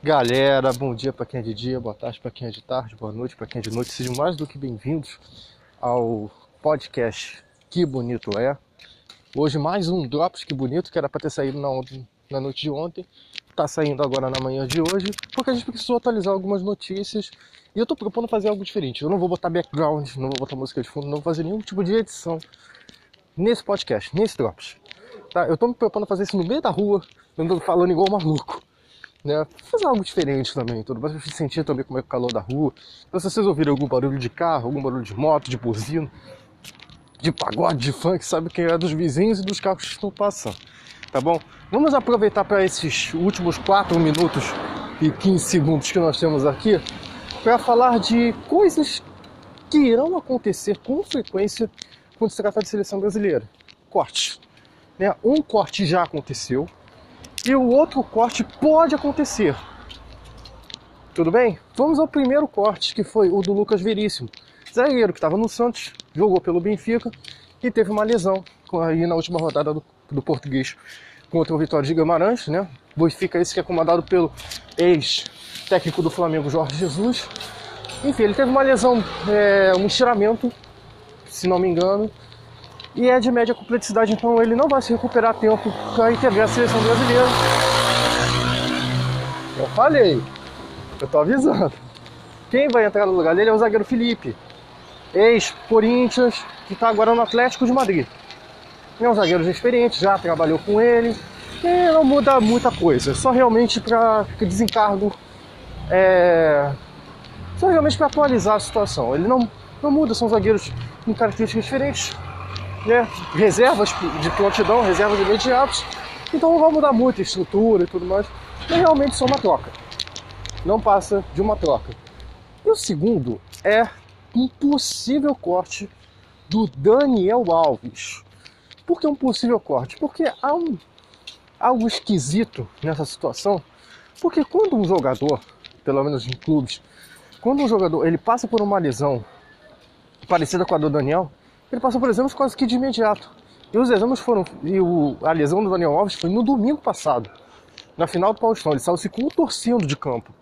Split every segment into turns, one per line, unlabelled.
Galera, bom dia para quem é de dia, boa tarde para quem é de tarde, boa noite para quem é de noite. Sejam mais do que bem-vindos ao podcast Que Bonito É. Hoje mais um Drops Que Bonito, que era para ter saído na, na noite de ontem. Tá saindo agora na manhã de hoje, porque a gente precisou atualizar algumas notícias. E eu tô propondo fazer algo diferente. Eu não vou botar background, não vou botar música de fundo, não vou fazer nenhum tipo de edição nesse podcast, nesse Drops. Tá? Eu tô me propondo fazer isso no meio da rua, andando falando igual maluco né? Fazer algo diferente também, tudo pra gente sentir também como é o calor da rua. Então, se vocês ouvirem algum barulho de carro, algum barulho de moto, de buzina, de pagode, de funk, sabe que é dos vizinhos e dos carros que estão passando, tá bom? Vamos aproveitar para esses últimos 4 minutos e 15 segundos que nós temos aqui para falar de coisas que irão acontecer com frequência quando se trata de seleção brasileira. Cortes. Né? Um corte já aconteceu, e o outro corte pode acontecer. Tudo bem? Vamos ao primeiro corte, que foi o do Lucas Veríssimo. Zagueiro que estava no Santos, jogou pelo Benfica e teve uma lesão aí na última rodada do, do português contra o Vitória de Guimarães, né? Benfica esse que é comandado pelo ex-técnico do Flamengo, Jorge Jesus. Enfim, ele teve uma lesão, é, um estiramento, se não me engano, e é de média complexidade, então ele não vai se recuperar a tempo para integrar a seleção brasileira. Eu falei, eu tô avisando. Quem vai entrar no lugar dele é o zagueiro Felipe, ex-Corinthians, que está agora no Atlético de Madrid. É um zagueiro experiente, já trabalhou com ele, e não muda muita coisa, só realmente para desencargo, é... só realmente para atualizar a situação. Ele não, não muda, são zagueiros com características diferentes, né, reservas de prontidão, reservas imediatas. Então não vai mudar muito a estrutura e tudo mais. Mas realmente só uma troca. Não passa de uma troca. E o segundo é um possível corte do Daniel Alves. Por que um possível corte? Porque há um, algo esquisito nessa situação. Porque quando um jogador, pelo menos em clubes, quando um jogador ele passa por uma lesão parecida com a do Daniel, ele passou por exames quase que de imediato. E os exames foram. E o, a lesão do Daniel Alves foi no domingo passado, na final do Paulistão. Ele saiu se contorcendo de campo.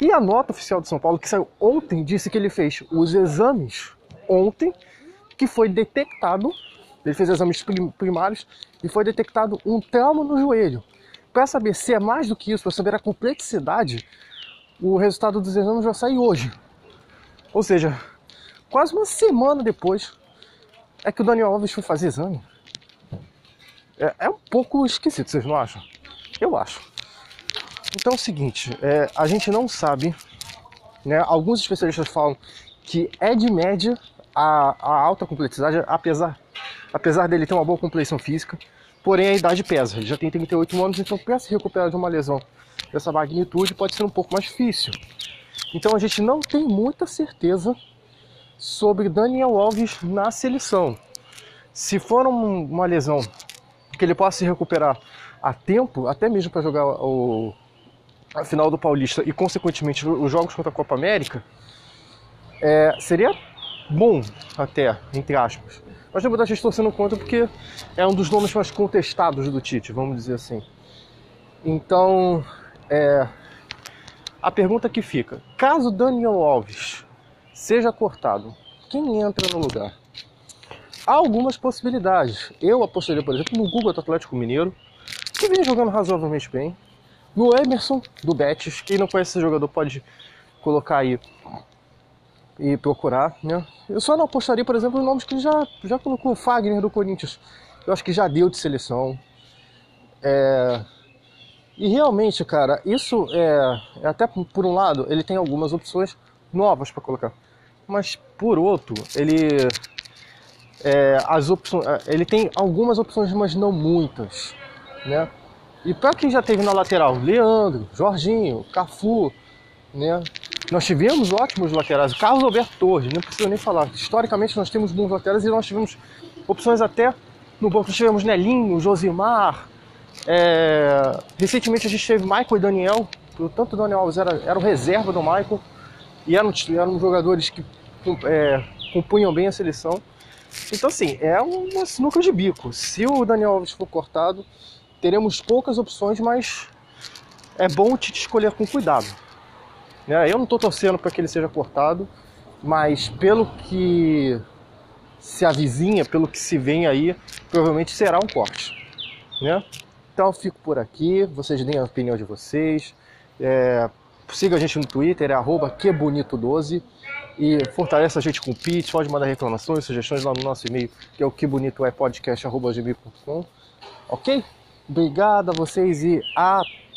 E a nota oficial de São Paulo, que saiu ontem, disse que ele fez os exames ontem, que foi detectado. Ele fez exames primários e foi detectado um trauma no joelho. Para saber se é mais do que isso, para saber a complexidade, o resultado dos exames já sai hoje. Ou seja, Quase uma semana depois é que o Daniel Alves foi fazer exame. É, é um pouco esquisito, vocês não acham? Eu acho. Então é o seguinte, é, a gente não sabe, né? Alguns especialistas falam que é de média a, a alta complexidade, apesar, apesar dele ter uma boa complexão física, porém a idade pesa. Ele já tem 38 anos, então para se recuperar de uma lesão dessa magnitude pode ser um pouco mais difícil. Então a gente não tem muita certeza sobre Daniel Alves na seleção. Se for um, uma lesão que ele possa se recuperar a tempo, até mesmo para jogar o, a final do Paulista e, consequentemente, os jogos contra a Copa América, é, seria bom, até, entre aspas. Mas tem muita gente torcendo contra porque é um dos nomes mais contestados do Tite, vamos dizer assim. Então, é, a pergunta que fica: caso Daniel Alves seja cortado, quem entra no lugar? Há algumas possibilidades. Eu apostaria, por exemplo, no Google do Atlético Mineiro, que vem jogando razoavelmente bem. No Emerson do Betis, quem não conhece esse jogador pode colocar aí e procurar, né? Eu só não apostaria, por exemplo, em nomes que ele já, já colocou. O Fagner do Corinthians, eu acho que já deu de seleção. É... E realmente, cara, isso é, é até por um lado, ele tem algumas opções novas para colocar mas por outro, ele é, as opções, é, ele tem algumas opções, mas não muitas, né? E para quem já teve na lateral, Leandro, Jorginho, Cafu, né? Nós tivemos ótimos laterais, Carlos Alberto Torres, não precisa nem falar. Historicamente nós temos bons laterais e nós tivemos opções até no banco. Nós tivemos Nelinho, Josimar. É... Recentemente a gente teve Michael e Daniel. Tanto o Daniel Alves era, era o reserva do Michael e eram, eram jogadores que é, compunham bem a seleção. Então, assim, é uma sinuca de bico. Se o Daniel Alves for cortado, teremos poucas opções, mas é bom te escolher com cuidado. Né? Eu não estou torcendo para que ele seja cortado, mas pelo que se avizinha, pelo que se vem aí, provavelmente será um corte. Né? Então fico por aqui, vocês deem a opinião de vocês. É, siga a gente no Twitter, é quebonito12 e fortaleça a gente com pitch, pode mandar reclamações, sugestões lá no nosso e-mail, que é o quebonitoepodcast.com. Ok? Obrigado a vocês e até!